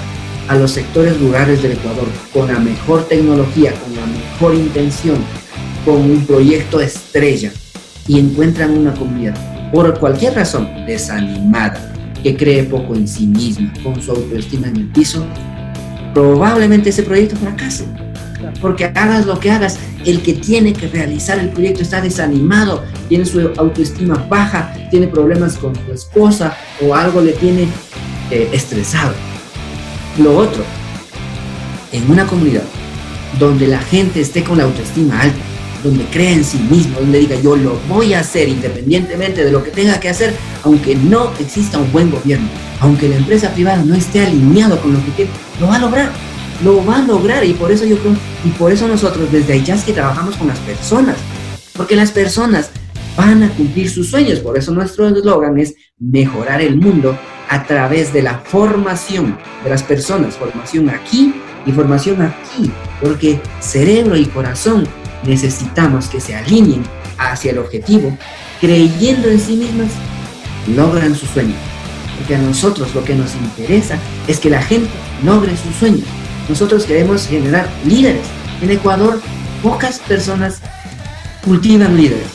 a los sectores rurales del Ecuador con la mejor tecnología, con la mejor intención, con un proyecto estrella y encuentran una comunidad por cualquier razón desanimada, que cree poco en sí misma, con su autoestima en el piso, probablemente ese proyecto fracase porque hagas lo que hagas, el que tiene que realizar el proyecto está desanimado, tiene su autoestima baja, tiene problemas con su esposa o algo le tiene eh, estresado. Lo otro, en una comunidad donde la gente esté con la autoestima alta, donde crea en sí mismo, donde diga yo lo voy a hacer independientemente de lo que tenga que hacer, aunque no exista un buen gobierno, aunque la empresa privada no esté alineado con lo que quiere, lo va a lograr lo va a lograr y por eso yo creo, y por eso nosotros desde que trabajamos con las personas, porque las personas van a cumplir sus sueños, por eso nuestro eslogan es mejorar el mundo a través de la formación de las personas, formación aquí información aquí, porque cerebro y corazón necesitamos que se alineen hacia el objetivo, creyendo en sí mismas, logran sus sueños. Porque a nosotros lo que nos interesa es que la gente logre sus sueños. Nosotros queremos generar líderes. En Ecuador, pocas personas cultivan líderes.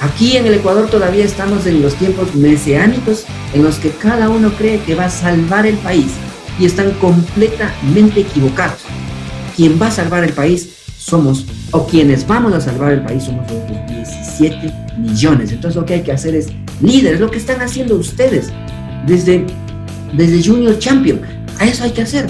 Aquí en el Ecuador todavía estamos en los tiempos mesiánicos en los que cada uno cree que va a salvar el país y están completamente equivocados. Quien va a salvar el país somos, o quienes vamos a salvar el país somos los 17 millones. Entonces lo que hay que hacer es líderes, lo que están haciendo ustedes desde, desde Junior Champion. A eso hay que hacer.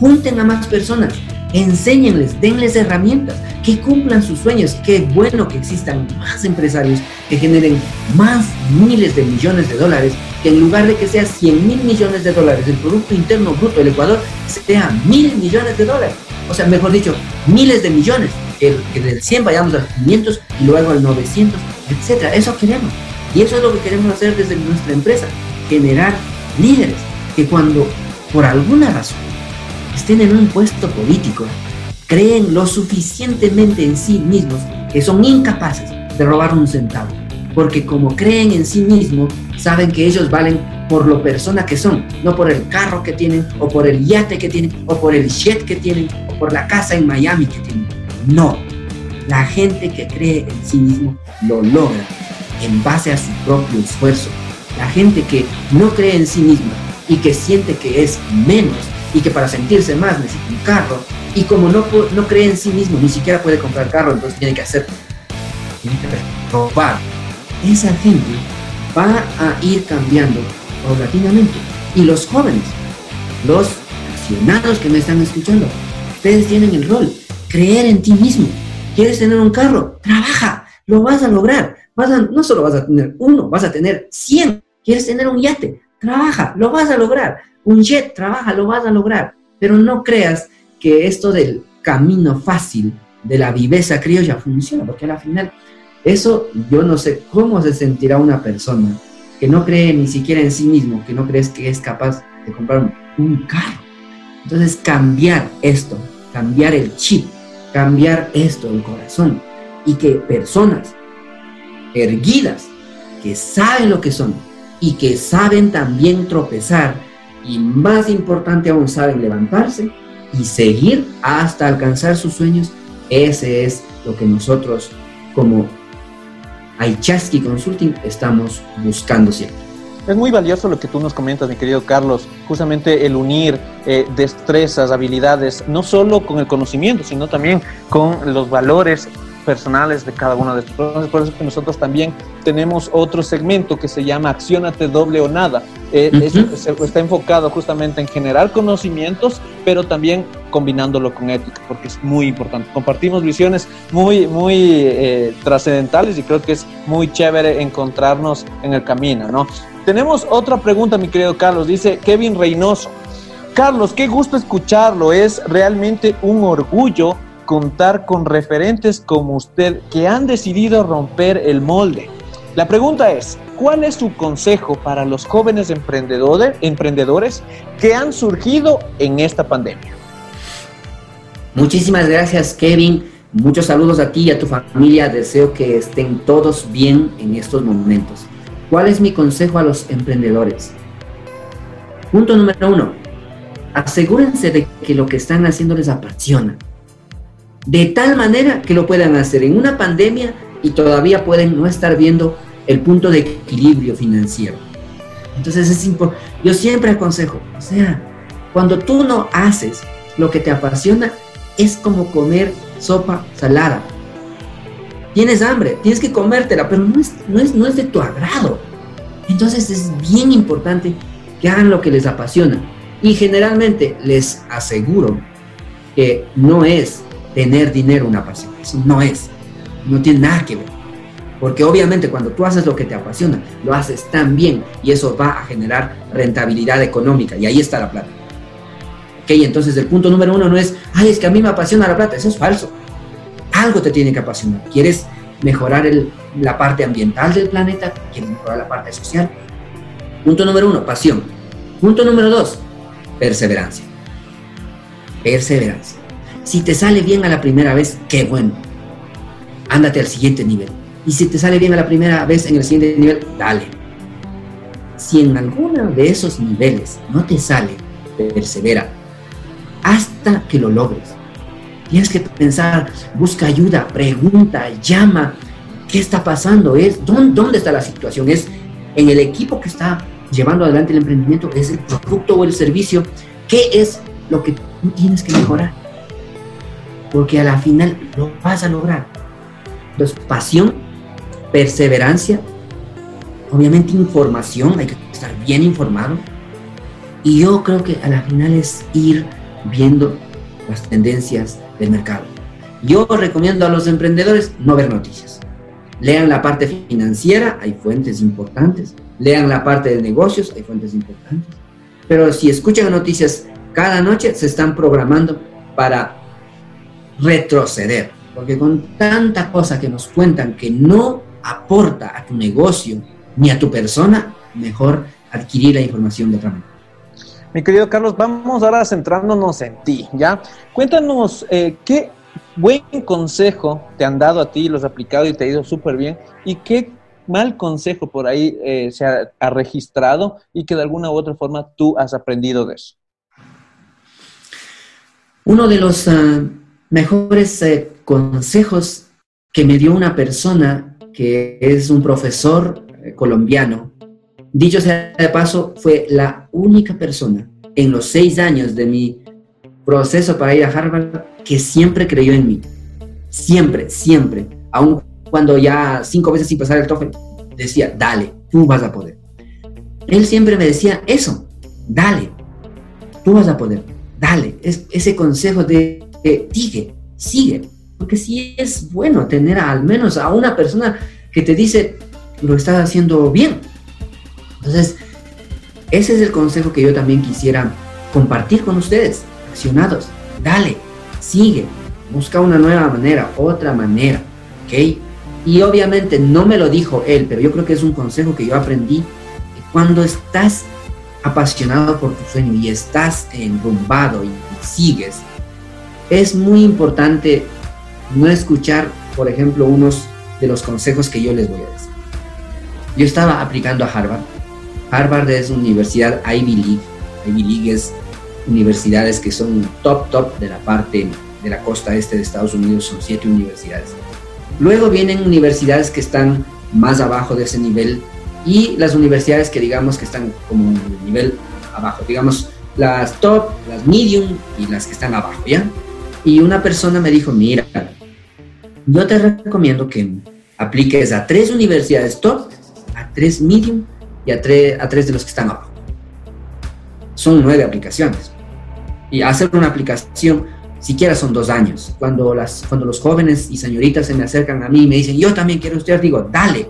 Junten a más personas, enséñenles, denles herramientas, que cumplan sus sueños. Qué bueno que existan más empresarios que generen más miles de millones de dólares, que en lugar de que sea 100 mil millones de dólares, el Producto Interno Bruto del Ecuador sea mil millones de dólares. O sea, mejor dicho, miles de millones. Que, que del 100 vayamos a 500 y luego al 900, etcétera. Eso queremos. Y eso es lo que queremos hacer desde nuestra empresa. Generar líderes que cuando por alguna razón estén en un puesto político, creen lo suficientemente en sí mismos que son incapaces de robar un centavo. Porque como creen en sí mismos, saben que ellos valen por lo persona que son, no por el carro que tienen, o por el yate que tienen, o por el jet que tienen, o por la casa en Miami que tienen. No. La gente que cree en sí mismo lo logra en base a su propio esfuerzo. La gente que no cree en sí misma y que siente que es menos y que para sentirse más necesita un carro y como no, no cree en sí mismo, ni siquiera puede comprar carro, entonces tiene que hacer, tiene que robar. Esa gente va a ir cambiando paulatinamente. Y los jóvenes, los accionados que me están escuchando, ustedes tienen el rol, creer en ti mismo. ¿Quieres tener un carro? Trabaja, lo vas a lograr. Vas a, no solo vas a tener uno, vas a tener 100. ¿Quieres tener un yate? Trabaja, lo vas a lograr. Un jet, trabaja, lo vas a lograr. Pero no creas que esto del camino fácil de la viveza criolla funciona, porque al final eso yo no sé cómo se sentirá una persona que no cree ni siquiera en sí mismo, que no crees que es capaz de comprar un carro. Entonces cambiar esto, cambiar el chip, cambiar esto, el corazón, y que personas erguidas, que saben lo que son y que saben también tropezar, y más importante aún saben levantarse, y seguir hasta alcanzar sus sueños, ese es lo que nosotros como Aichaski Consulting estamos buscando siempre. Es muy valioso lo que tú nos comentas, mi querido Carlos, justamente el unir eh, destrezas, habilidades, no solo con el conocimiento, sino también con los valores personales de cada una de personas. Por eso que nosotros también tenemos otro segmento que se llama Acciónate doble o nada. Eh, está enfocado justamente en generar conocimientos, pero también combinándolo con ética, porque es muy importante. Compartimos visiones muy, muy eh, trascendentales y creo que es muy chévere encontrarnos en el camino, ¿no? Tenemos otra pregunta, mi querido Carlos. Dice Kevin Reynoso. Carlos, qué gusto escucharlo. Es realmente un orgullo contar con referentes como usted que han decidido romper el molde. La pregunta es, ¿cuál es su consejo para los jóvenes emprendedores, emprendedores que han surgido en esta pandemia? Muchísimas gracias, Kevin. Muchos saludos a ti y a tu familia. Deseo que estén todos bien en estos momentos. ¿Cuál es mi consejo a los emprendedores? Punto número uno. Asegúrense de que lo que están haciendo les apasiona de tal manera que lo puedan hacer en una pandemia y todavía pueden no estar viendo el punto de equilibrio financiero. Entonces es. Yo siempre aconsejo, o sea, cuando tú no haces lo que te apasiona, es como comer sopa salada. Tienes hambre, tienes que comértela, pero no es, no es, no es de tu agrado. Entonces es bien importante que hagan lo que les apasiona. Y generalmente les aseguro que no es tener dinero una pasión. Eso no es. No tiene nada que ver. Porque obviamente cuando tú haces lo que te apasiona, lo haces tan bien y eso va a generar rentabilidad económica y ahí está la plata. Ok, entonces el punto número uno no es, ay, es que a mí me apasiona la plata, eso es falso. Algo te tiene que apasionar. ¿Quieres mejorar la parte ambiental del planeta? ¿Quieres mejorar la parte social? Punto número uno, pasión. Punto número dos, perseverancia. perseverancia. Si te sale bien a la primera vez, qué bueno. Ándate al siguiente nivel. Y si te sale bien a la primera vez en el siguiente nivel, dale. Si en alguno de esos niveles no te sale, persevera hasta que lo logres. Tienes que pensar, busca ayuda, pregunta, llama. ¿Qué está pasando? ¿Es, dónde, está la situación? ¿Es en el equipo que está llevando adelante el emprendimiento? ¿Es el producto o el servicio? ¿Qué es lo que tú tienes que mejorar? Porque a la final lo vas a lograr. Entonces, pasión, perseverancia, obviamente información, hay que estar bien informado. Y yo creo que a la final es ir viendo las tendencias del mercado. Yo recomiendo a los emprendedores no ver noticias. Lean la parte financiera, hay fuentes importantes. Lean la parte de negocios, hay fuentes importantes. Pero si escuchan noticias cada noche, se están programando para retroceder. Porque con tanta cosa que nos cuentan que no aporta a tu negocio ni a tu persona, mejor adquirir la información de otra manera. Mi querido Carlos, vamos ahora centrándonos en ti, ¿ya? Cuéntanos eh, qué buen consejo te han dado a ti, los has aplicado y te ha ido súper bien, y qué mal consejo por ahí eh, se ha, registrado y que de alguna u otra forma tú has aprendido de eso. Uno de los ah, mejores eh, consejos que me dio una persona que es un profesor colombiano Dicho sea de paso, fue la única persona en los seis años de mi proceso para ir a Harvard que siempre creyó en mí. Siempre, siempre. Aun cuando ya cinco veces sin pasar el TOEFL, decía, dale, tú vas a poder. Él siempre me decía eso, dale, tú vas a poder, dale. Es, ese consejo de, de sigue, sigue. Porque sí es bueno tener al menos a una persona que te dice, lo estás haciendo bien, entonces, ese es el consejo que yo también quisiera compartir con ustedes, accionados. Dale, sigue, busca una nueva manera, otra manera, ¿ok? Y obviamente no me lo dijo él, pero yo creo que es un consejo que yo aprendí. Que cuando estás apasionado por tu sueño y estás enrumbado y sigues, es muy importante no escuchar, por ejemplo, unos de los consejos que yo les voy a decir. Yo estaba aplicando a Harvard Harvard es una universidad Ivy League. Ivy League es universidades que son top, top de la parte de la costa este de Estados Unidos, son siete universidades. Luego vienen universidades que están más abajo de ese nivel y las universidades que digamos que están como el nivel abajo, digamos las top, las medium y las que están abajo, ¿ya? Y una persona me dijo, mira, yo te recomiendo que apliques a tres universidades top, a tres medium y a, tres de los que están abajo. Son nueve aplicaciones. Y hacer una aplicación siquiera son dos años. Cuando, las, cuando los jóvenes y señoritas se me acercan a mí y me dicen, yo también quiero estudiar, digo, dale.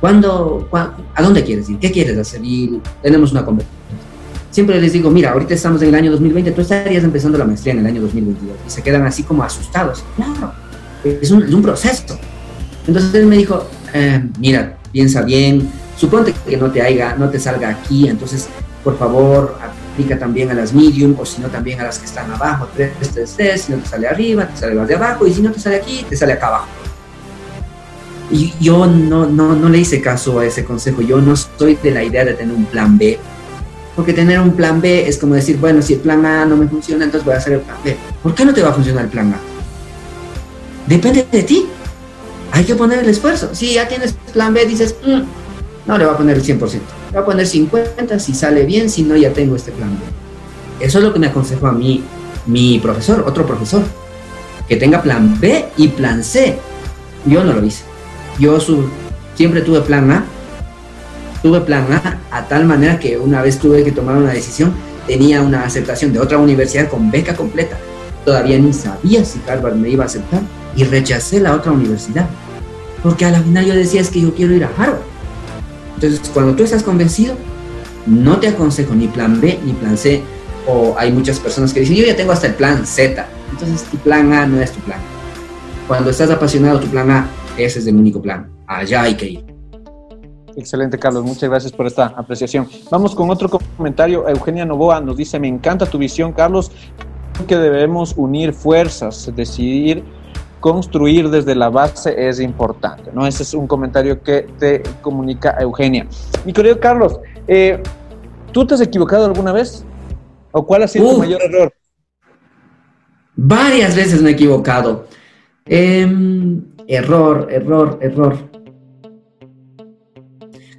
¿Cuándo, ¿A dónde quieres ir? ¿Qué quieres hacer? Y tenemos una conversación. Siempre les digo, mira, ahorita estamos en el año 2020, tú estarías empezando la maestría en el año 2022. Y se quedan así como asustados. Claro, es un, es un proceso. Entonces él me dijo, eh, mira, piensa bien, Suponte que no te, haya, no te salga aquí, entonces por favor aplica también a las medium o si no también a las que están abajo, 3, 3, 3, si no te sale arriba, te sale más de abajo y si no te sale aquí, te sale acá abajo. Y yo no, no, no le hice caso a ese consejo, yo no estoy de la idea de tener un plan B, porque tener un plan B es como decir, bueno, si el plan A no me funciona, entonces voy a hacer el plan B. ¿Por qué no te va a funcionar el plan A? Depende de ti. Hay que poner el esfuerzo. Si ya tienes plan B, dices, mm, no le va a poner el 100%, le va a poner 50 si sale bien, si no ya tengo este plan B. Eso es lo que me aconsejó a mí mi profesor, otro profesor, que tenga plan B y plan C. Yo no lo hice. Yo siempre tuve plan A, tuve plan A a tal manera que una vez tuve que tomar una decisión, tenía una aceptación de otra universidad con beca completa. Todavía ni sabía si Harvard me iba a aceptar y rechacé la otra universidad. Porque a la final yo decía es que yo quiero ir a Harvard. Entonces, cuando tú estás convencido, no te aconsejo ni plan B ni plan C. O hay muchas personas que dicen, yo ya tengo hasta el plan Z. Entonces, tu plan A no es tu plan. Cuando estás apasionado, tu plan A, ese es el único plan. Allá hay que ir. Excelente, Carlos. Muchas gracias por esta apreciación. Vamos con otro comentario. Eugenia Novoa nos dice, me encanta tu visión, Carlos. que debemos unir fuerzas, decidir construir desde la base es importante, ¿no? Ese es un comentario que te comunica Eugenia. Mi querido Carlos, eh, ¿tú te has equivocado alguna vez? ¿O cuál ha sido tu mayor error? Varias veces me he equivocado. Em, error, error, error.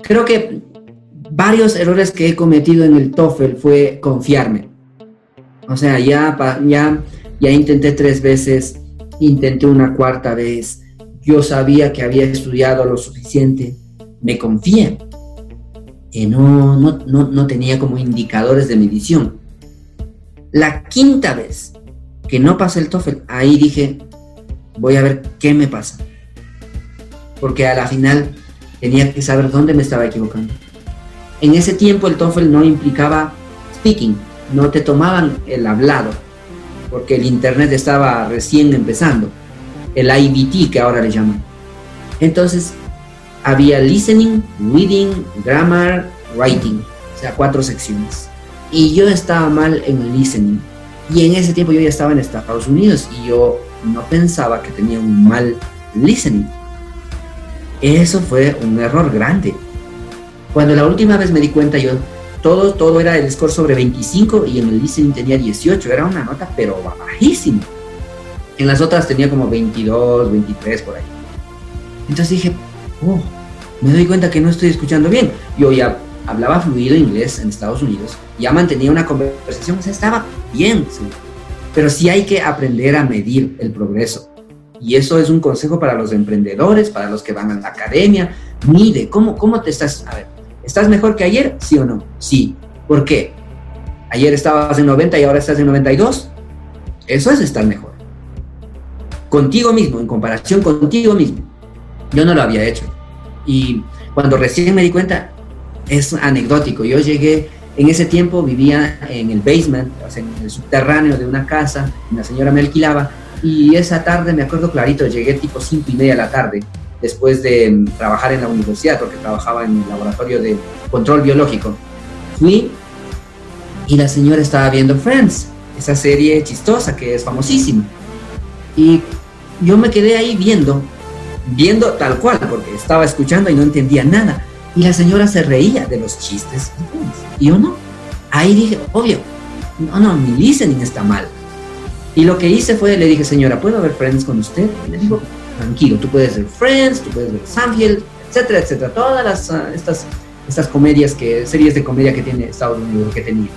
Creo que varios errores que he cometido en el TOEFL fue confiarme. O sea, ya, ya, ya intenté tres veces, intenté una cuarta vez, yo sabía que había estudiado lo suficiente, me confié. Y no, no, no, no tenía como indicadores de medición. La quinta vez que no pasé el TOEFL, ahí dije, voy a ver qué me pasa. Porque a la final tenía que saber dónde me estaba equivocando. En ese tiempo el TOEFL no implicaba speaking, no te tomaban el hablado, porque el Internet estaba recién empezando, el IBT que ahora le llaman. Entonces, había listening, reading, grammar, writing, o sea, cuatro secciones. Y yo estaba mal en listening. Y en ese tiempo yo ya estaba en Estados Unidos y yo no pensaba que tenía un mal listening. Eso fue un error grande. Cuando la última vez me di cuenta, yo todo, todo era el score sobre 25 y en el listening tenía 18, era una nota pero bajísima. En las otras tenía como 22, 23 por ahí. Entonces dije, oh, me doy cuenta que no estoy escuchando bien. Yo ya hablaba fluido inglés en Estados Unidos, ya mantenía una conversación, o sea, estaba bien, pero sí hay que aprender a medir el progreso. Y eso es un consejo para los emprendedores, para los que van a la academia. Mide, ¿cómo, cómo te estás? A ver, ¿estás mejor que ayer? ¿Sí o no? Sí. ¿Por qué? Ayer estabas en 90 y ahora estás en 92. Eso es estar mejor. Contigo mismo, en comparación contigo mismo. Yo no lo había hecho. Y cuando recién me di cuenta, es anecdótico. Yo llegué, en ese tiempo vivía en el basement, en el subterráneo de una casa, la señora me alquilaba, y esa tarde, me acuerdo clarito, llegué tipo cinco y media de la tarde, después de trabajar en la universidad, porque trabajaba en el laboratorio de control biológico. Fui y la señora estaba viendo Friends, esa serie chistosa que es famosísima. Y yo me quedé ahí viendo viendo tal cual, porque estaba escuchando y no entendía nada. Y la señora se reía de los chistes. Y yo no. Ahí dije, obvio, no, no, mi listening está mal. Y lo que hice fue, le dije, señora, ¿puedo ver Friends con usted? Y le digo, tranquilo, tú puedes ver Friends, tú puedes ver Sanfield, etcétera, etcétera. Todas las, ah, estas, estas comedias, que, series de comedia que tiene Estados Unidos, que tenía.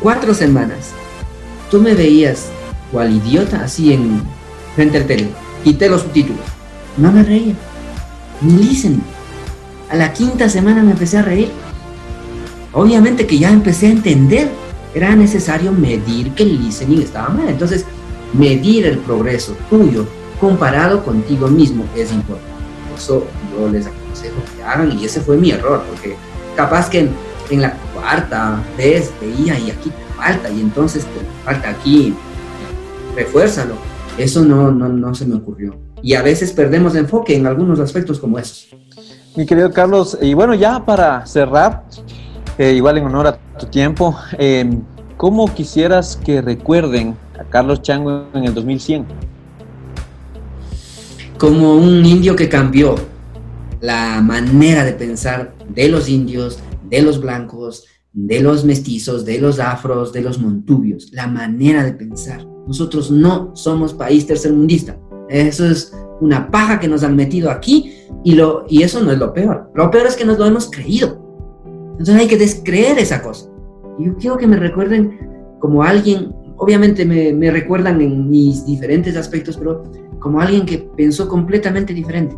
Cuatro semanas. Tú me veías cual idiota así en frente al tele quité los subtítulos. No me reía. Ni listening. A la quinta semana me empecé a reír. Obviamente que ya empecé a entender. Era necesario medir que el listening estaba mal. Entonces, medir el progreso tuyo comparado contigo mismo es importante. eso yo les aconsejo que hagan y ese fue mi error, porque capaz que en, la cuarta vez veía y aquí te falta y entonces te falta aquí, refuérzalo eso no, no, no se me ocurrió. Y a veces perdemos enfoque en algunos aspectos como esos. Mi querido Carlos, y bueno, ya para cerrar, eh, igual en honor a tu tiempo, em, ¿cómo quisieras que recuerden a Carlos Chango en el 2100? Como un indio que cambió la manera de pensar de los indios, de los blancos, de los mestizos, de los afros, de los montubios, la manera de pensar. Nosotros no somos país tercermundista. Eso es una paja que nos han metido aquí y, lo, y eso no es lo peor. Lo peor es que nos lo hemos creído. Entonces hay que descreer esa cosa. Yo quiero que me recuerden como alguien, obviamente me, me recuerdan en mis diferentes aspectos, pero como alguien que pensó completamente diferente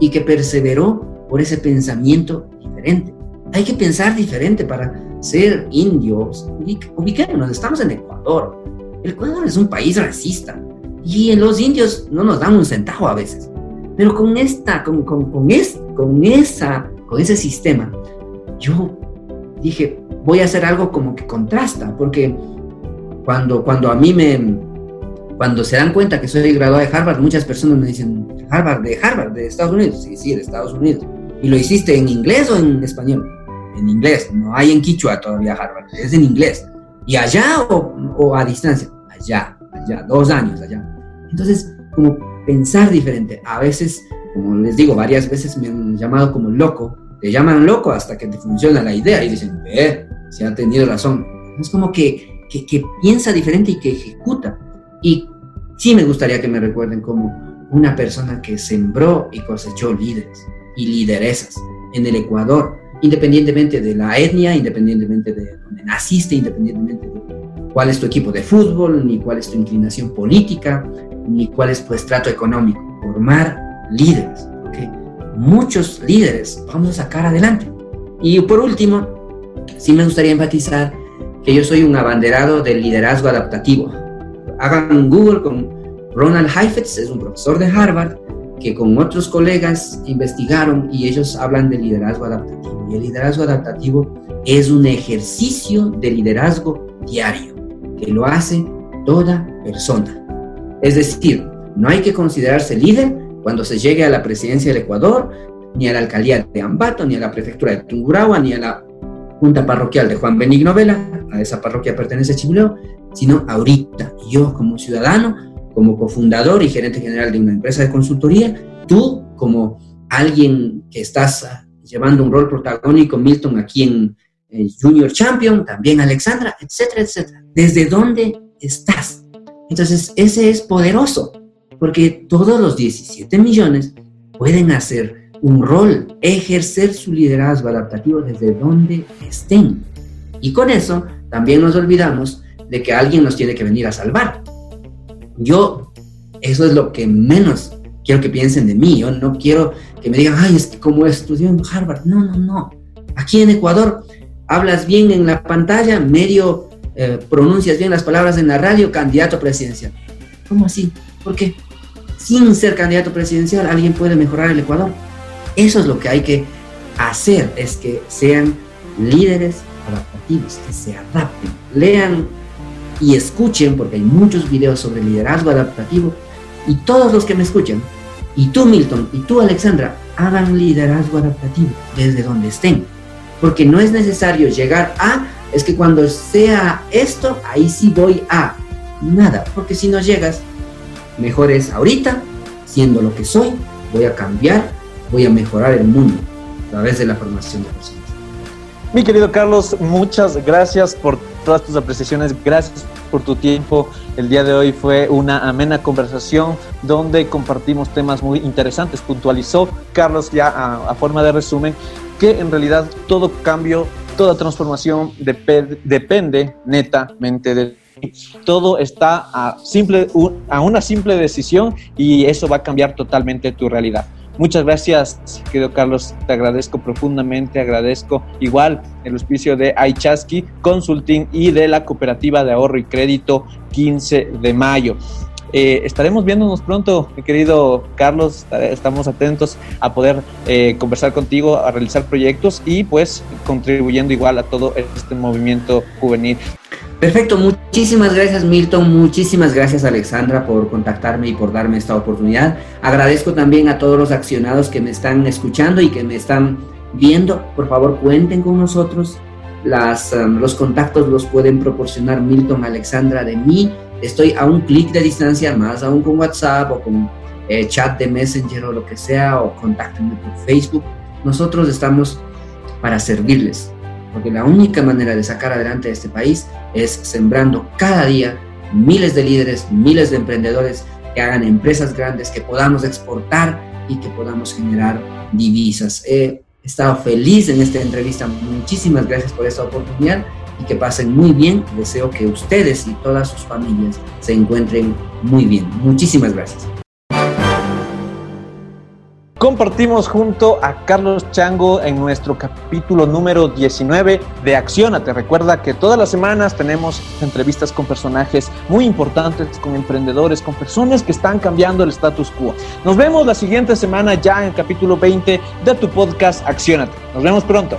y que perseveró por ese pensamiento diferente. Hay que pensar diferente para ser indios. Ubiquémonos, estamos en Ecuador el Ecuador es un país racista y en los indios no nos dan un centavo a veces. Pero con esta, con, con, con, con, esa, con ese sistema, yo dije, voy a hacer algo como que contrasta, porque cuando, cuando a mí me, cuando se dan cuenta que soy graduado de Harvard, muchas personas me dicen, Harvard, de Harvard, de Estados Unidos. Sí, sí, de Estados Unidos. ¿Y lo hiciste en inglés o en español? En inglés, no hay en Quichua todavía Harvard, es en inglés. ¿Y allá o, a distancia? Allá, allá, dos años allá. Entonces, como pensar diferente. A veces, como les digo, varias veces me han llamado como loco. Te llaman loco hasta que te funciona la idea y dicen, ve, si ha tenido razón. Es como que, que, piensa diferente y que ejecuta. Y sí me gustaría que me recuerden como una persona que sembró y cosechó líderes y lideresas en el Ecuador, independientemente de la etnia, independientemente de donde naciste, independientemente de cuál es tu equipo de fútbol, ni cuál es tu inclinación política, ni cuál es tu estrato económico. Formar líderes, ¿okay? Muchos líderes vamos a sacar adelante. Y por último, sí me gustaría enfatizar que yo soy un abanderado del liderazgo adaptativo. Hagan Google con Ronald Heifetz, es un profesor de Harvard, que con otros colegas investigaron y ellos hablan de liderazgo adaptativo. Y el liderazgo adaptativo es un ejercicio de liderazgo diario que lo hace toda persona. Es decir, no hay que considerarse líder cuando se llegue a la presidencia del Ecuador, ni a la alcaldía de Ambato, ni a la prefectura de Tungurahua, ni a la junta parroquial de Juan Benigno Vela, a esa parroquia pertenece Chimuleo, sino ahorita, yo como ciudadano, como cofundador y gerente general de una empresa de consultoría, tú como alguien que estás ah, llevando un rol protagónico, Milton, aquí en, Junior Champion, también Alexandra, etcétera, etcétera. ¿Desde dónde estás? Entonces, ese es poderoso, porque todos los 17 millones pueden hacer un rol, ejercer su liderazgo adaptativo desde donde estén. Y con eso también nos olvidamos de que alguien nos tiene que venir a salvar. Yo, eso es lo que menos quiero que piensen de mí. Yo no quiero que me digan, ay, es que como estudió en Harvard. No, no, no. Aquí en Ecuador hablas bien en la pantalla, medio eh, pronuncias bien las palabras en la radio, candidato presidencial. ¿Cómo así? Porque sin ser candidato presidencial alguien puede mejorar el Ecuador. Eso es lo que hay que hacer, es que sean líderes adaptativos, que se adapten, lean y escuchen, porque hay muchos videos sobre liderazgo adaptativo, y todos los que me escuchan, y tú Milton, y tú Alexandra, hagan liderazgo adaptativo desde donde estén, porque no es necesario llegar a, es que cuando sea esto, ahí sí voy a nada, porque si no llegas, mejor es ahorita, siendo lo que soy, voy a cambiar, voy a mejorar el mundo a través de la formación de personas. Mi querido Carlos, muchas gracias por todas tus apreciaciones. Gracias por tu tiempo. El día de hoy fue una amena conversación donde compartimos temas muy interesantes. Puntualizó Carlos ya a, forma de resumen que en realidad todo cambio, toda transformación depende netamente de todo está a, simple, a una simple decisión y eso va a cambiar totalmente tu realidad. Muchas gracias, querido Carlos. Te agradezco profundamente. Agradezco igual el auspicio de Aichaski Consulting y de la Cooperativa de Ahorro y Crédito 15 de mayo. Eh, estaremos viéndonos pronto, mi querido Carlos. Estamos atentos a poder eh, conversar contigo, a realizar proyectos y pues contribuyendo igual a todo este movimiento juvenil. Perfecto, muchísimas gracias Milton, muchísimas gracias Alexandra por contactarme y por darme esta oportunidad. Agradezco también a todos los accionados que me están escuchando y que me están viendo. Por favor, cuenten con nosotros. Las, um, los contactos los pueden proporcionar Milton, Alexandra de mí. Estoy a un clic de distancia, más aún con WhatsApp o con eh, chat de Messenger o lo que sea, o contáctenme por Facebook. Nosotros estamos para servirles porque la única manera de sacar adelante este país es sembrando cada día miles de líderes, miles de emprendedores que hagan empresas grandes, que podamos exportar y que podamos generar divisas. He estado feliz en esta entrevista. Muchísimas gracias por esta oportunidad y que pasen muy bien. Deseo que ustedes y todas sus familias se encuentren muy bien. Muchísimas gracias compartimos junto a Carlos Chango en nuestro capítulo número 19 de Acciona. Te recuerda que todas las semanas tenemos entrevistas con personajes muy importantes, con emprendedores, con personas que están cambiando el status quo. Nos vemos la siguiente semana ya en el capítulo 20 de tu podcast Accionate. Nos vemos pronto.